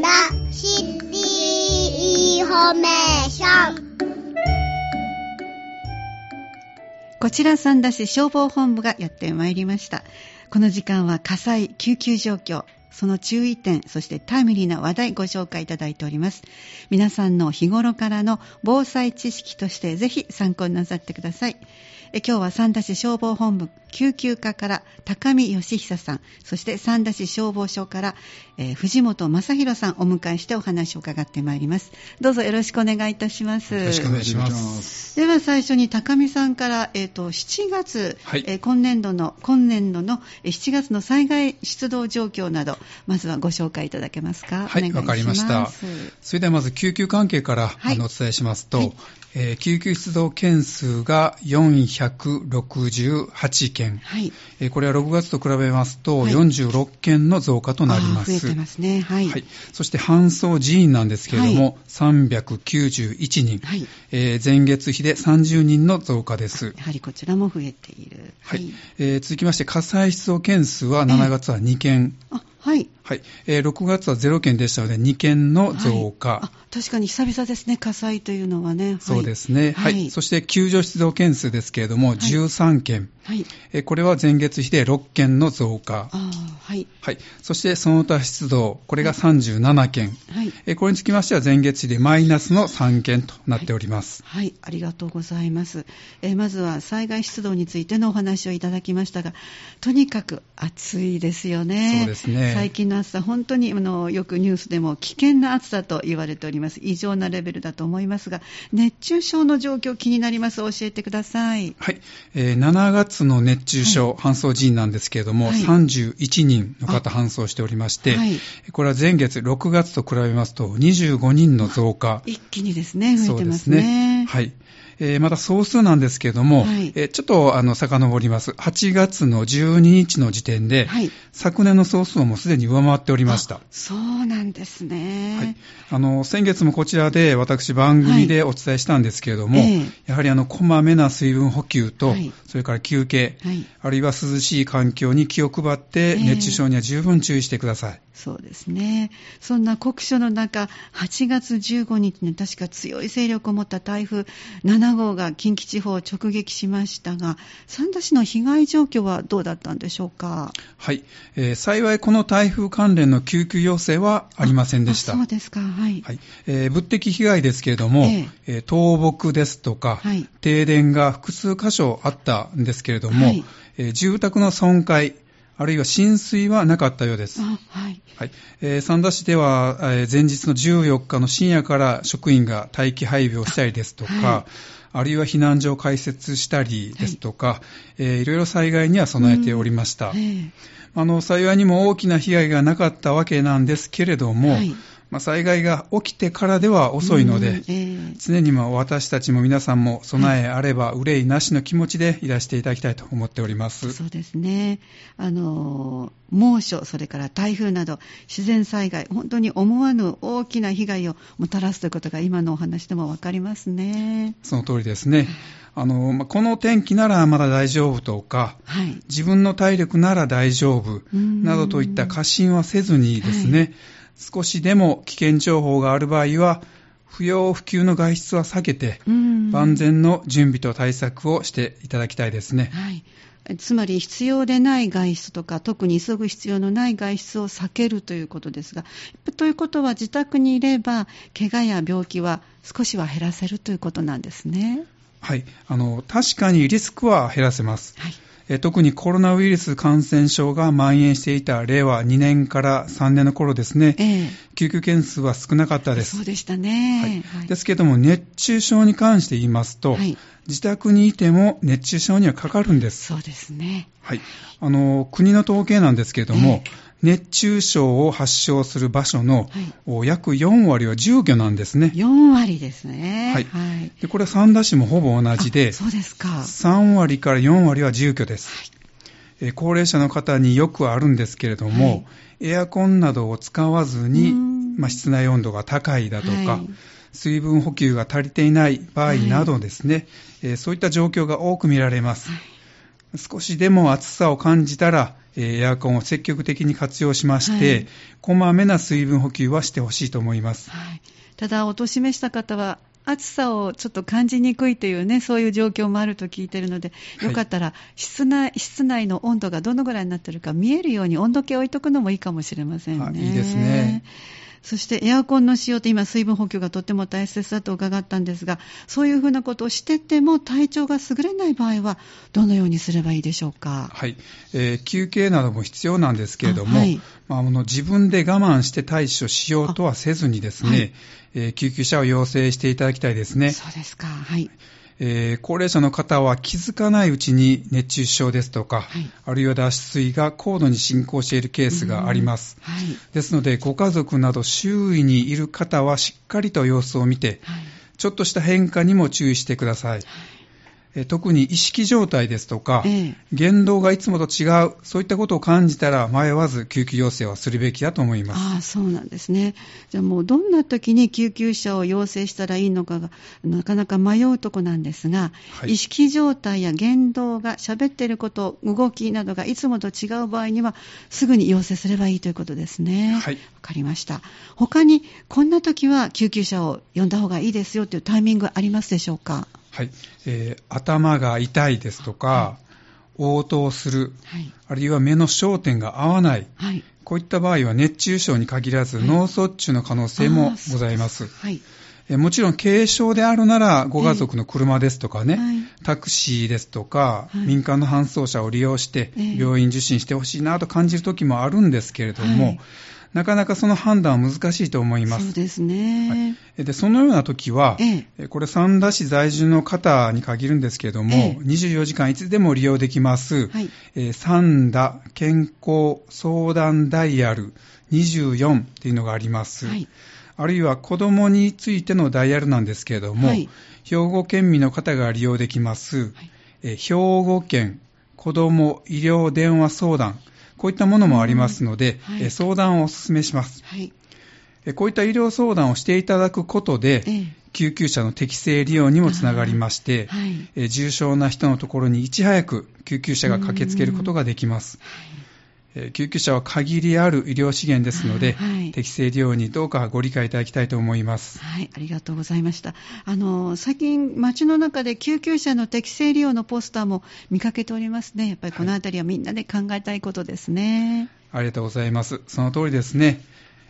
だ City Information こちら三田市消防本部がやってまいりました。この時間は火災、救急状況、その注意点、そしてタイムリーな話題ご紹介いただいております。皆さんの日頃からの防災知識としてぜひ参考になさってください。え今日は三田市消防本部救急課から高見義久さん、そして三田市消防署から、えー藤本正弘さんをお迎えしてお話を伺ってまいります。どうぞよろしくお願いいたします。よろしくお願いします。では最初に高見さんから、えー、と7月、はいえー今年度の今年度のえー7月の災害出動状況などまずはご紹介いただけますか？はい、わかりました。それではまず救急関係から、はいあのお伝えしますと、はいえー救急出動件数が468件、はい。えーこれは6月と比べますとはい46件の増加となります。あー増えてますね。はい。はい、そして搬送人員なんですけれども、391人、はいえー前月比で30人の増加です。やはりこちらも増えている。はいえー続きまして火災出動件数は7月は2件、あ、はい。はい。えー6月は0件でしたので2件の増加、はい。あ確かに久々ですね、火災というのはね。はい。そうですね、はい。そして救助出動件数ですけれども、13件、はい。えーこれは前月比で6件の増加、あーはい。はい、そしてその他出動、これが37件、はい。えーこれにつきましては前月比でマイナスの3件となっております。はい、ありがとうございます。えーまずは災害出動についてのお話をいただきましたが、とにかく暑いですよね。そうですね。最近の暑さ、本当にあのよくニュースでも危険な暑さと言われております。異常なレベルだと思いますが、熱中症の状況気になります。教えてください。はい、えー7月の熱中症、搬送人員なんですけれども、はい31人の方搬送しておりまして、はいこれは前月6月と比べますと25人の増加。一気にですね、増えてますそうですね。はい。えーまた総数なんですけれども、はいえーちょっとあの遡ります。8月の12日の時点で、はい昨年の総数をもうすでに上回っておりましたあ。そうなんですね。はい、あの先月もこちらで私、番組でお伝えしたんですけれども、ええやはりあのこまめな水分補給と、はいそれから休憩、はいあるいは涼しい環境に気を配って、ええ熱中症には十分注意してください。そうですね。そんな酷暑の中、8月15日に確か強い勢力を持った台風7号が近畿地方を直撃しましたが、三田市の被害状況はどうだったんでしょうか？はい、えー幸いこの台風関連の救急要請はありませんでした。あそうですか。はい。はいえー物的被害ですけれども、ええー倒木ですとか、はい停電が複数箇所あったんですけれども、はいえー住宅の損壊、あるいは浸水はなかったようです。あはい。はいえー三田市では、えー前日の14日の深夜から職員が待機配備をしたりですとか、はいあるいは避難所を開設したりですとか、いえーいろいろ災害には備えておりました。ええあの幸いにも大きな被害がなかったわけなんですけれども、はいまあ、災害が起きてからでは遅いので、うんええ常にまあ私たちも皆さんも備えあれば憂いなしの気持ちでいらしていただきたいと思っております。そうですね。あの、猛暑、それから台風など、自然災害、本当に思わぬ大きな被害をもたらすということが今のお話でもわかりますね。その通りですね。あの、まあこの天気ならまだ大丈夫とか、はい。自分の体力なら大丈夫んなどといった過信はせずにですね、少しでも危険情報がある場合は、不要不急の外出は避けて、うん万全の準備と対策をしていただきたいですね。はい。つまり必要でない外出とか、特に急ぐ必要のない外出を避けるということですが、ということは自宅にいれば、怪我や病気は少しは減らせるということなんですね。はい。あの、確かにリスクは減らせます。はい。え特にコロナウイルス感染症が蔓延していた令和2年から3年の頃ですね、ええ救急件数は少なかったです。そうでしたね。はいですけども、熱中症に関して言いますと、はい自宅にいても熱中症にはかかるんです。そうですね。はい、あの国の統計なんですけれども、熱中症を発症する場所の、お約4割は住居なんですね。4割ですね。はいはい。でこれは三田市もほぼ同じであ、そうですか。3割から4割は住居です。えー高齢者の方によくあるんですけれども、はいエアコンなどを使わずにうん、まあ、室内温度が高いだとか、はい水分補給が足りていない場合などですね、えーそういった状況が多く見られます。少しでも暑さを感じたら、エアコンを積極的に活用しまして、はい、こまめな水分補給はしてほしいと思います。はい、ただ、お年めした方は、暑さをちょっと感じにくいというね、そういう状況もあると聞いてるので、よかったら室内、はい、室内の温度がどのぐらいになってるか見えるように温度計を置いとくのもいいかもしれませんね。いいですね。そしてエアコンの使用って今水分補給がとっても大切だと伺ったんですが、そういうふうなことをしてても体調が優れない場合はどのようにすればいいでしょうか？はい。えー、休憩なども必要なんですけれども、はい、まあ、あの自分で我慢して対処しようとはせずにですね、はい、えー、救急車を要請していただきたいですね。そうですか。はい。えー、高齢者の方は気づかないうちに熱中症ですとか、はい、あるいは脱水が高度に進行しているケースがあります。はい、ですので、ご家族など周囲にいる方はしっかりと様子を見て、はい、ちょっとした変化にも注意してください。特に意識状態ですとか、ええ、言動がいつもと違う、そういったことを感じたら、迷わず救急要請はするべきだと思います。ああ、そうなんですね。じゃあもう、どんな時に救急車を要請したらいいのかが、なかなか迷うとこなんですが、はい、意識状態や言動が、喋っていること、動きなどがいつもと違う場合には、すぐに要請すればいいということですね。はい。わかりました。他に、こんな時は救急車を呼んだ方がいいですよというタイミングありますでしょうか？はい、えー、頭が痛いですとか、はい、応答する、はい、あるいは目の焦点が合わない、はい、こういった場合は熱中症に限らず、脳卒中の可能性もございます。はい。えもちろん軽症であるなら、ご家族の車ですとかね、タクシーですとか、民間の搬送車を利用して、病院受診してほしいなと感じる時もあるんですけれども、なかなかその判断は難しいと思います。そうですね。はい、でそのような時は、ええ、これ三田市在住の方に限るんですけれども、ええ、24時間いつでも利用できます、はい。えー、三田健康相談ダイヤル24っていうのがあります。はい、あるいは子供についてのダイヤルなんですけれども、はい、兵庫県民の方が利用できます、はい。えー、兵庫県子ども医療電話相談こういったものもありますので、はい、相談をお勧めします、はい、こういった医療相談をしていただくことで、救急車の適正利用にもつながりまして、はい、重症な人のところにいち早く救急車が駆けつけることができます。救急車は限りある医療資源ですので、はい、適正利用にどうかご理解いただきたいと思います。はい、ありがとうございました。あの、最近街の中で救急車の適正利用のポスターも見かけておりますね。やっぱりこのあたりはみんなで考えたいことですね、はい。ありがとうございます。その通りですね。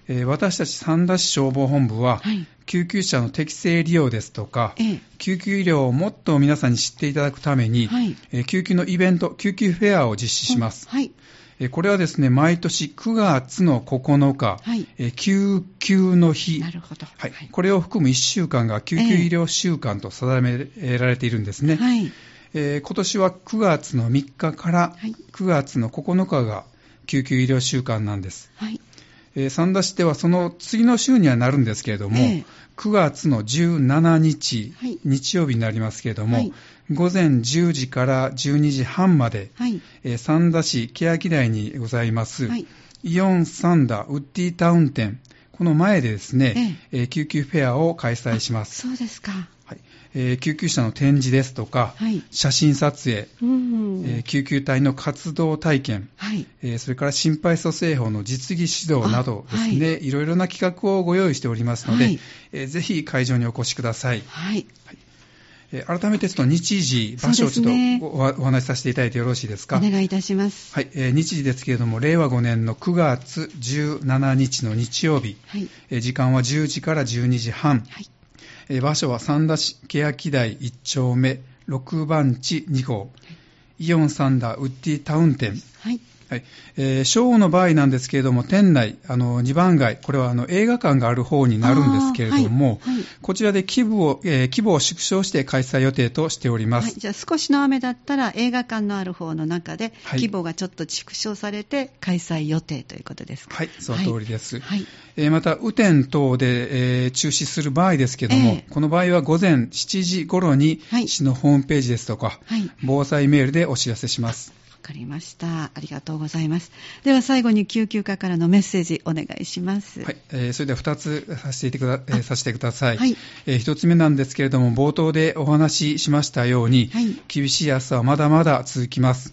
えー、私たち三田市消防本部は、はい、救急車の適正利用ですとか、ええ、救急医療をもっと皆さんに知っていただくために、はい、えー、救急のイベント、救急フェアを実施します。はい、これはですね、毎年9月の9日、はい、救急の日、なるほど、はい、これを含む1週間が救急医療週間と定められているんですね。はい。えー、今年は9月の3日から9月の9日が救急医療週間なんです。はい。えー、三田市ではその次の週にはなるんですけれども、えー、9月の17日、はい、日曜日になりますけれども、はい、午前10時から12時半まで、はい。えー、三田市欅台にございます、はい、イオンサンダウッディタウン店、この前でですね、ええ。ー、救急フェアを開催します。そうですか。はい。えー、救急車の展示ですとか、はい、写真撮影、うんえー、救急隊の活動体験、はい。えー、それから心肺蘇生法の実技指導などですね、はい、いろいろな企画をご用意しておりますので、はい。えー、ぜひ会場にお越しください。はい、はい改めてちょっと日時、場所をちょっとおね、お話しさせていただいてよろしいですか？お願いいたします。はい、えー、日時ですけれども、令和5年の9月17日の日曜日、はい、えー、時間は10時から12時半、はい、えー、場所は三田市欅台1丁目6番地2号、はい、イオンサンダーウッディタウン店、はいはい。えー、ショーの場合なんですけれども、店内、あの2番街、これはあの映画館がある方になるんですけれども、はいはい、こちらで規模を、えー、規模を縮小して開催予定としております、はい、じゃあ少しの雨だったら映画館のある方の中で、規模がちょっと縮小されて開催予定ということですか？はい、その通りです。はいえー、また、雨天等で、えー、中止する場合ですけれども、えー、この場合は午前7時頃に市のホームページですとか、防災メールでお知らせします。かりました。ありがとうございます。では最後に救急科からのメッセージお願いします。はい、えー、それでは2つさせてくだ,、えー、させてください。はい、えー、1つ目なんですけれども、冒頭でお話ししましたように、はい、厳しい暑さはまだまだ続きます。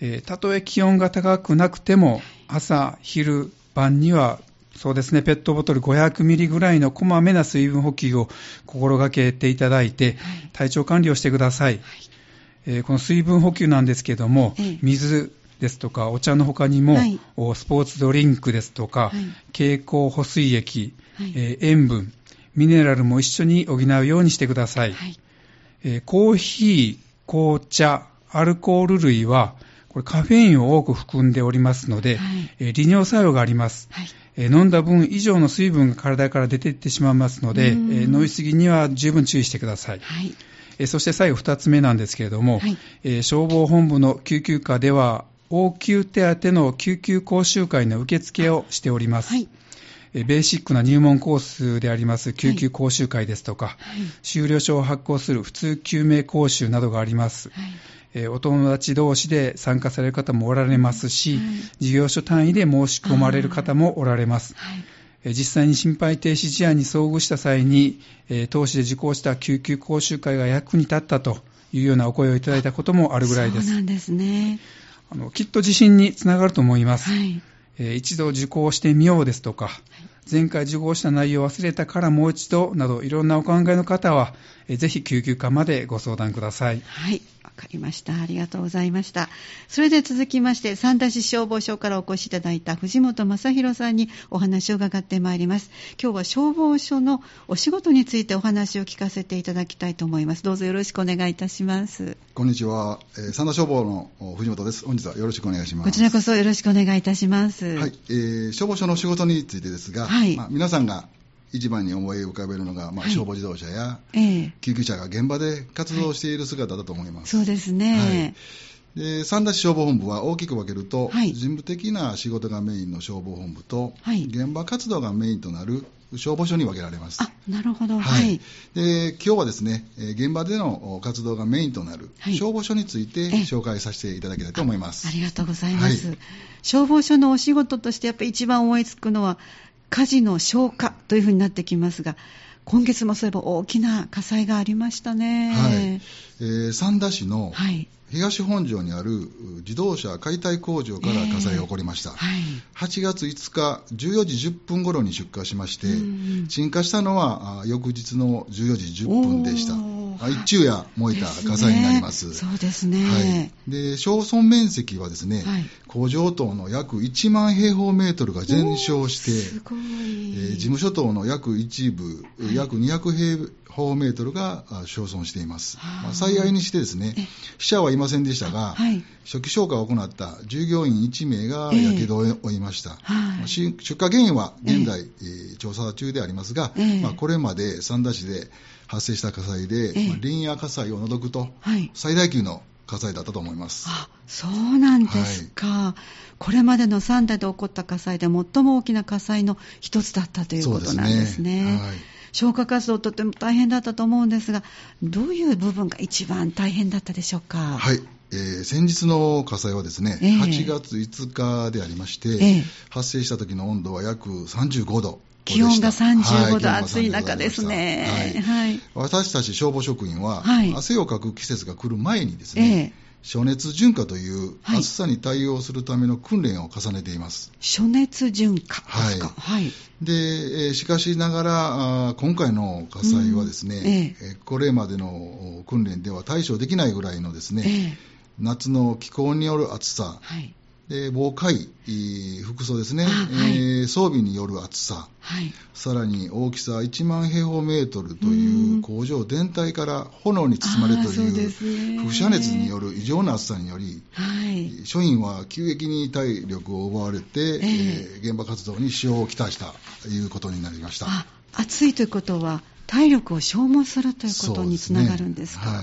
えー、たとえ気温が高くなくても、朝、昼、晩にはそうですね、ペットボトル500ミリぐらいのこまめな水分補給を心がけていただいて、体調管理をしてください。はい、えー、この水分補給なんですけども、水ですとかお茶の他にも、はい、スポーツドリンクですとか、はい、蛍光補水液、えー、塩分、ミネラルも一緒に補うようにしてください。えー、コーヒー、紅茶、アルコール類は、これカフェインを多く含んでおりますので、はい、えー、利尿作用があります、飲んだ分以上の水分が体から出ていってしまいますので、えー、飲みすぎには十分注意してください。そして最後2つ目なんですけれども、はい。え消防本部の救急課では応急手当の救急講習会の受付をしております。はい。ベーシックな入門コースであります救急講習会ですとか、はい、修了証を発行する普通救命講習などがあります。はい。えお友達同士で参加される方もおられますし、はい、事業所単位で申し込まれる方もおられます。はい、実際に心肺停止事案に遭遇した際に、え当市で受講した救急講習会が役に立ったというようなお声をいただいたこともあるぐらいです。そうなんですね。あのきっと自信につながると思います。はいえー、一度受講してみようですとか、はい、前回受講した内容を忘れたからもう一度などいろんなお考えの方は、えー、ぜひ救急科までご相談ください。はい。わかりました。ありがとうございました。それで続きまして、三田市消防署からお越しいただいた藤本正弘さんにお話を伺ってまいります。今日は消防署のお仕事についてお話を聞かせていただきたいと思います。どうぞよろしくお願いいたします。こんにちは。えー、三田消防の藤本です。本日はよろしくお願いします。こちらこそよろしくお願いいたします。はい。えー、消防署の仕事についてですが、はい、まあ、皆さんが一番に思い浮かべるのが、まあ、消防自動車や救急車が現場で活動している姿だと思います。はい、そうですね。はい、で三田市消防本部は大きく分けると、はい、事務的な仕事がメインの消防本部と、現場活動がメインとなる消防署に分けられます。あ、なるほど。はい。で、今日はですね、現場での活動がメインとなる消防署について紹介させていただきたいと思います。ありがとうございます。消防署のお仕事としてやっぱり一番思いつくのは、火事の消火というふうになってきますが、今月もそういえば大きな火災がありましたね。はい。えー、三田市の東本庄にある自動車解体工場から火災が起こりました。えーはい、8月5日14時10分頃に出火しまして、鎮火したのは翌日の14時10分でした。一昼夜燃えた火災になります。そうですね。はい。で、焼損面積はですね、はい、工場棟の約1万平方メートルが全焼して、すごい、えー、事務所棟の約一部、はい、約200平方メートルが焼損しています。まあ、幸いにしてですね、死者はいませんでしたが、はい、初期消火を行った従業員1名が火傷を負いました。えー、出火原因は現在、えー、調査中でありますが、えー、まあ、これまで三田市で発生した火災で、えー、まあ、林野火災を除くと、最大級の火災だったと思います。あ、そうなんですか。はい、これまでの3代で起こった火災で最も大きな火災の一つだったということなんですね。すねはい、消火活動とても大変だったと思うんですが、どういう部分が一番大変だったでしょうか？はい。えー、先日の火災はですね、えー、8月5日でありまして、えー、発生した時の温度は約35度。気温が35度、暑い中ですね、はい、はい、私たち消防職員は、はい、汗をかく季節が来る前にですね、え暑熱順化という暑さに対応するための訓練を重ねています。暑熱順化。ですか。はい。はい、で、しかしながら、今回の火災はですね、ええ、これまでの訓練では対処できないぐらいのですね、え、夏の気候による暑さ、はい、で防火衣、服装ですね、はい、えー、装備による暑さ、はい、さらに大きさ1万平方メートルという工場全体から炎に包まれるという輻射熱による異常な暑さにより、はい、署員は急激に体力を奪われて、えー、えー、現場活動に支障をきたしたということになりました。暑いということは体力を消耗するということにつながるんですか？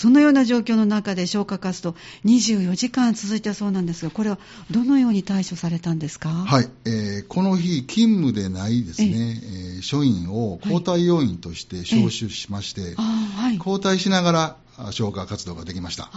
そのような状況の中で消火活動24時間続いたそうなんですが、これはどのように対処されたんですか、はいえー、この日、勤務でないですね、えー、署員を交代要員として招集しまして、はい、交代しながら消火活動ができました。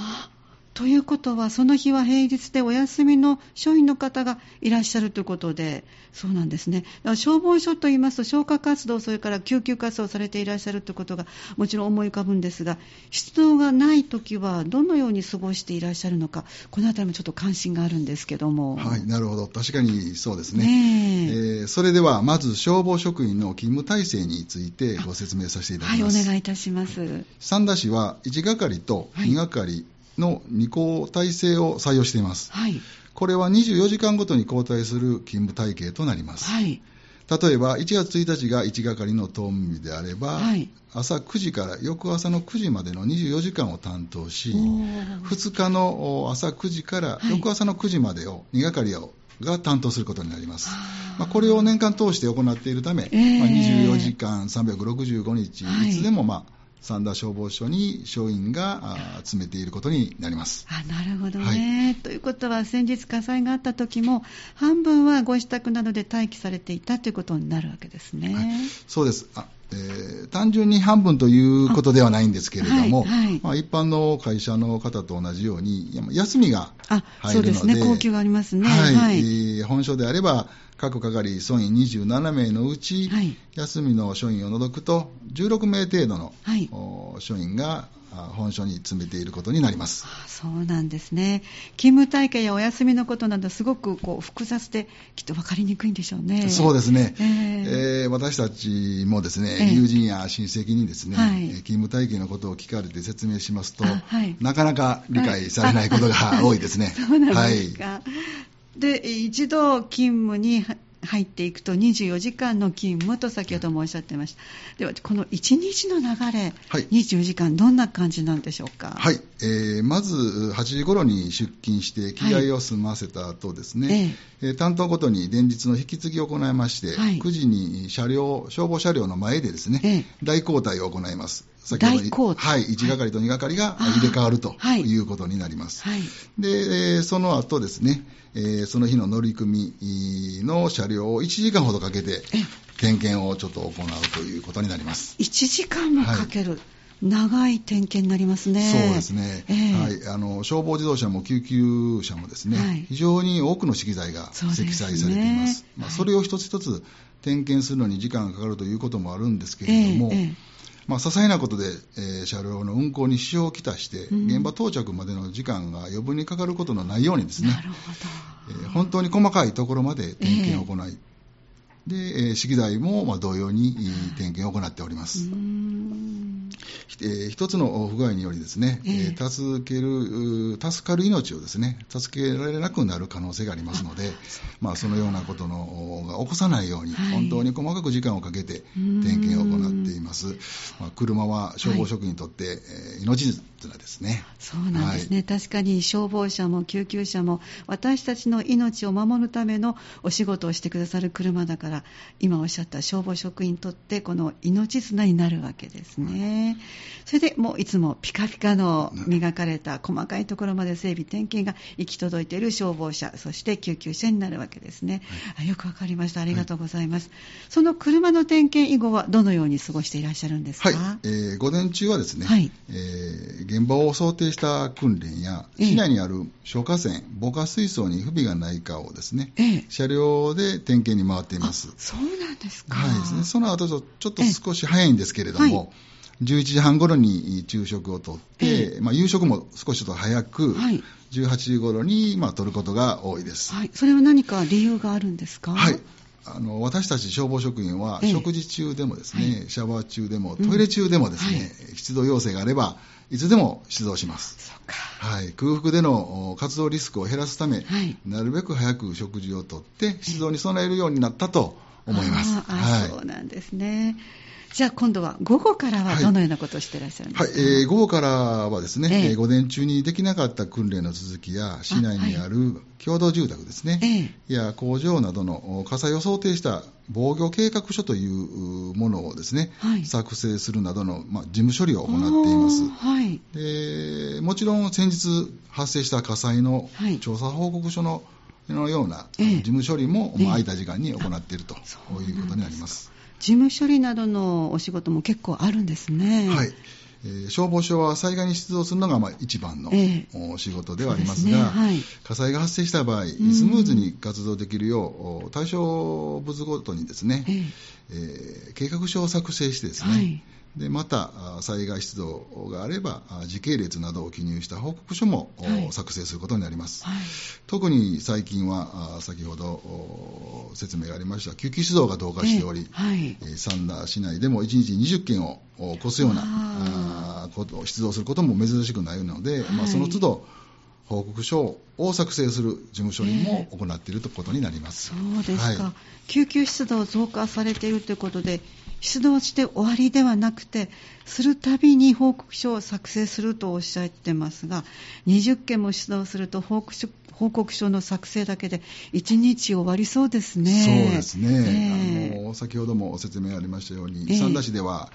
ということは、その日は平日でお休みの署員の方がいらっしゃるということで、そうなんですね。消防署といいますと、消火活動、それから救急活動されていらっしゃるということがもちろん思い浮かぶんですが、出動がないときは、どのように過ごしていらっしゃるのか、このあたりもちょっと関心があるんですけども。はい、なるほど。確かにそうですね。ねえー、それでは、まず消防職員の勤務体制についてご説明させていただきます。はい、お願いいたします。三田市は1係と2係の2校体制を採用しています。はい、これは24時間ごとに交代する勤務体系となります。はい、例えば、1月1日が1係の当務日であれば、はい、朝9時から翌朝の9時までの24時間を担当し、2日の朝9時から翌朝の9時までを2係をが担当することになります。まあ、これを年間通して行っているため、えー、まあ、24時間365日、いつでも、まあ、三田消防署に署員が詰めていることになります。あなるほどね、はい、ということは先日火災があった時も半分はご自宅などで待機されていたということになるわけですね、はい、そうです。あえー、単純に半分ということではないんですけれども、はいはい、まあ、一般の会社の方と同じように、休みが入るので、あそうですね、高級がありますね。はい、はい、えー、本署であれば、各係署員27名のうち、はい、休みの署員を除くと16名程度の、はい、署員が本署に詰めていることになります。そうなんですね。勤務体系やお休みのことなどすごくこう複雑できっと分かりにくいんでしょうね。そうですね、えー、えー、私たちもですね、えー、友人や親戚にですね、はい、勤務体系のことを聞かれて説明しますと、はい、なかなか理解されないことが多いですね、そうなんですか、で一度勤務に入っていくと24時間の勤務と先ほどもおっしゃってました、ではこの1日の流れ、はい、24時間どんな感じなんでしょうか？はい、えー、まず8時頃に出勤して着替えを済ませた後ですね、はいえ。ー、担当ごとに連日の引き継ぎを行いまして、はい、9時に車両消防車両の前でですね、え大交代を行います。先ほどはい、1係と2係が入れ替わるとい。うことになります。はい、で、その後ですね、えー、その日の乗組の車両を1時間ほどかけて点検をちょっと行うということになります。1時間もかける、はい長い点検になりますね。そうですね。えー、はい、あの消防自動車も救急車もですね、はい、非常に多くの資機材が積載されています。そ、ね、まあ、それを一つ一つ点検するのに時間がかかるということもあるんですけれども、えーえーまあ、些細なことで、えー、車両の運行に支障をきたして、うん、現場到着までの時間が余分にかかることのないようにですね、えー、本当に細かいところまで点検を行い、えー、で、えー、資機材も、まあ、同様に点検を行っております。えー、一つの不具合によりですね、えー、助ける助かる命をですね助けられなくなる可能性がありますので、まあ、そのようなことのが起こさないように、はい、本当に細かく時間をかけて点検を行っています。まあ、車は消防職にとって、はい、えー、命綱ですね。そうなんですね、はい、確かに消防車も救急車も私たちの命を守るためのお仕事をしてくださる車だから今おっしゃった消防職員にとってこの命綱になるわけですね。それでもういつもピカピカの磨かれた細かいところまで整備点検が行き届いている消防車そして救急車になるわけですね、はい、よくわかりました。ありがとうございます、はい、その車の点検以後はどのように過ごしていらっしゃるんですか、はい。えー、午前中はですね、はい。えー、現場を想定した訓練や市内にある消火栓、防火水槽に不備がないかをですね、えー、車両で点検に回っていますそうなんですか、はい。その後ちょっと少し早いんですけれども、11時半ごろに昼食をとって、えまあ、夕食も少しと早く、はい、18時ごろに、まあ、取ることが多いです、はい、それは何か理由があるんですか、はい。あの私たち消防職員は、食事中でもですね、はい、シャワー中でも、トイレ中でもですね、うんはい、出動要請があれば、いつでも出動します。はい、空腹での活動リスクを減らすため、はい、なるべく早く食事をとって、出動に備えるようになったと思います。あはい、そうなんですね。じゃあ今度は午後からはどのようなことをしていらっしゃるんですか、はい、はい、えー、午後からはですね、えー、午前中にできなかった訓練の続きや、市内にある共同住宅ですね、えー、や工場などの火災を想定した防御計画書というものをですね、はい、作成するなどの、まあ、事務処理を行っています。はい、でもちろん先日発生した火災の調査報告書ののような事務処理も、まあ、空いた時間に行っているということになります。事務処理などのお仕事も結構あるんですね。はい。えー、消防署は災害に出動するのがまあ一番の、えー、仕事ではありますが、ね。はい、火災が発生した場合、スムーズに活動できるよう、対象物ごとにですね、えー、えー、計画書を作成してですね、はいでまた、災害出動があれば、時系列などを記入した報告書も、作成することになります。はい、特に最近は、先ほど説明がありました、救急出動が増加しており、えーはい、三田市内でも1日20件を超すようなことを出動することも珍しくないので、はい、まあ、その都度、報告書を作成する事務処理も行っているということになります、えー、そうですか、はい、救急出動増加されているということで、出動して終わりではなくて、するたびに報告書を作成するとおっしゃってますが、20件も出動すると報告書報告書の作成だけで1日終わりそうですね。そうですね。えー、あの先ほども説明ありましたように、えー、三田市では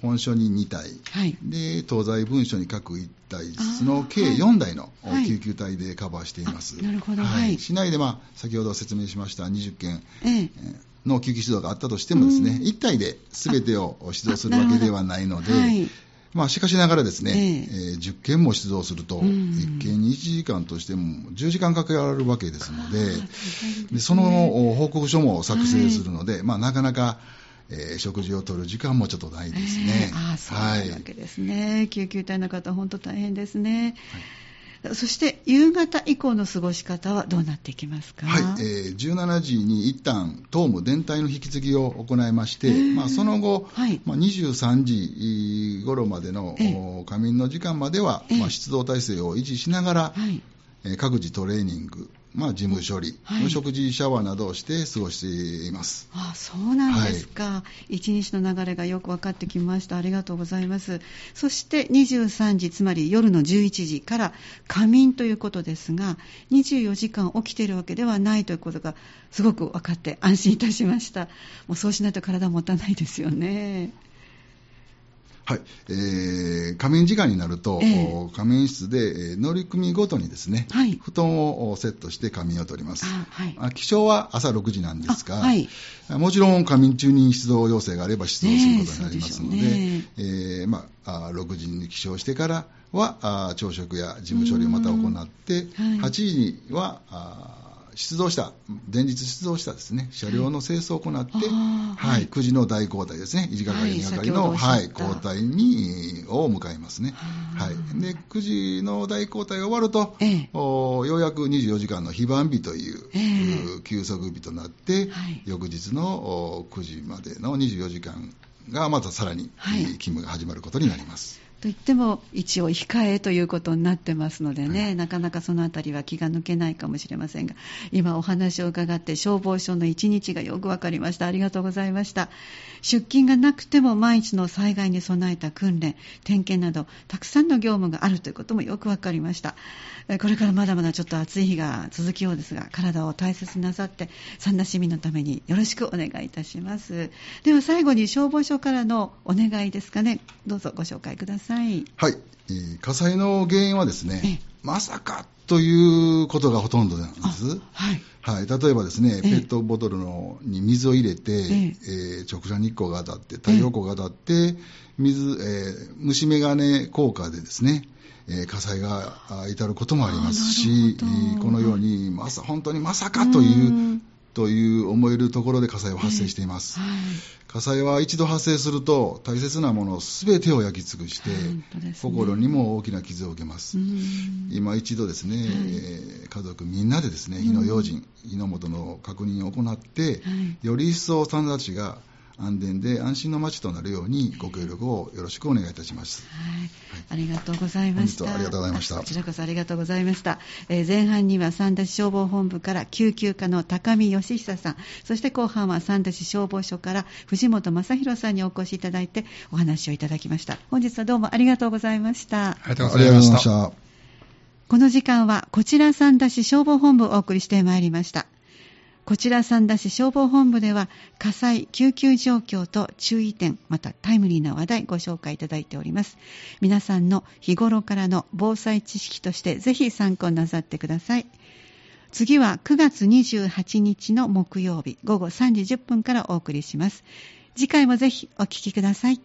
本書に2体、はい、で東西文書に各1体その計4台の救急隊でカバーしています。はい、なるほど、はい、市内で、まあ、先ほど説明しました20件、えー、の救急指導があったとしてもですね、うん、1体で全てを指導するわけではないので、まあ、しかしながらですね、えー、えー、10件も出動すると、1件に1時間としても10時間かけられるわけですので、でその報告書も作成するので、はい、まあ、なかなか、えー、食事をとる時間もちょっとないですね。えー、あそういうわけですね、はい、救急隊の方、本当大変ですね。はいそして夕方以降の過ごし方はどうなっていきますか、はいえー、17時に一旦東務電体の引き継ぎを行いまして、まあ、その後、はい。まあ、23時頃までの仮眠の時間までは、まあ、出動体制を維持しながら、各自トレーニング、まあ、事務処理、はい、食事、シャワーなどをして過ごしています。あそうなんですか、はい、一日の流れがよく分かってきました。ありがとうございます。そして23時、つまり夜の11時から仮眠ということですが、24時間起きているわけではないということがすごく分かって安心いたしました。もうそうしないと体持たないですよね。はい、えー、仮眠時間になると、えー、仮眠室で乗組ごとにですね、はい、布団をセットして仮眠をとります。はい、起床は朝6時なんですが、はい、もちろん仮眠中に出動要請があれば出動することになりますので、ね。えー、まあ、6時に起床してからは朝食や事務処理をまた行って、8時には出動した、前日出動したですね、車両の清掃を行って、はい、9時の大交代ですね、1時係、2係の、はい、交代に、を迎えますね。はい。で、9時の大交代が終わると、ええ、ようやく24時間の非番日という、え、休息日となって、はい、翌日の9時までの24時間がまたさらに、勤務が始まることになります。といっても一応控えということになってますのでね、はい、なかなかそのあたりは気が抜けないかもしれませんが今お話を伺って消防署の一日がよく分かりました。ありがとうございました。出勤がなくても毎日の災害に備えた訓練点検などたくさんの業務があるということもよく分かりました。これからまだまだちょっと暑い日が続きようですが体を大切になさって三田市民のためによろしくお願いいたします。では最後に消防署からのお願いですかね。どうぞご紹介くださいさい。はい。えー、火災の原因はですね、まさかということがほとんどなんです。はい。はい、例えばですね、ペットボトルのに水を入れて、ええー、直射日光が当たって、太陽光が当たって、水、えー、虫眼鏡効果でですね、えー、火災が至ることもありますし、このように、まさ、本当にまさかというという思えるところで火災は発生しています、えーはい、火災は一度発生すると大切なものすべてを焼き尽くして、ね、心にも大きな傷を受けます。今一度ですね、はい、えー、家族みんなでですね火の用心、火の元の確認を行って、はい、より一層さんたちが安全で安心の街となるようにご協力をよろしくお願いいたします。はい、ありがとうございました。ありがとうございました。こちらこそありがとうございました。えー、前半には三田市消防本部から救急課の高見義久さん、そして後半は三田市消防署から藤本正弘さんにお越しいただいてお話をいただきました。本日はどうもありがとうございました。ありがとうございました。この時間はこちら三田市消防本部をお送りしてまいりました。こちら三田市消防本部では火災、救急状況と注意点、またタイムリーな話題ご紹介いただいております。皆さんの日頃からの防災知識としてぜひ参考なさってください。次は9月28日の木曜日午後3時10分からお送りします。次回もぜひお聴きください。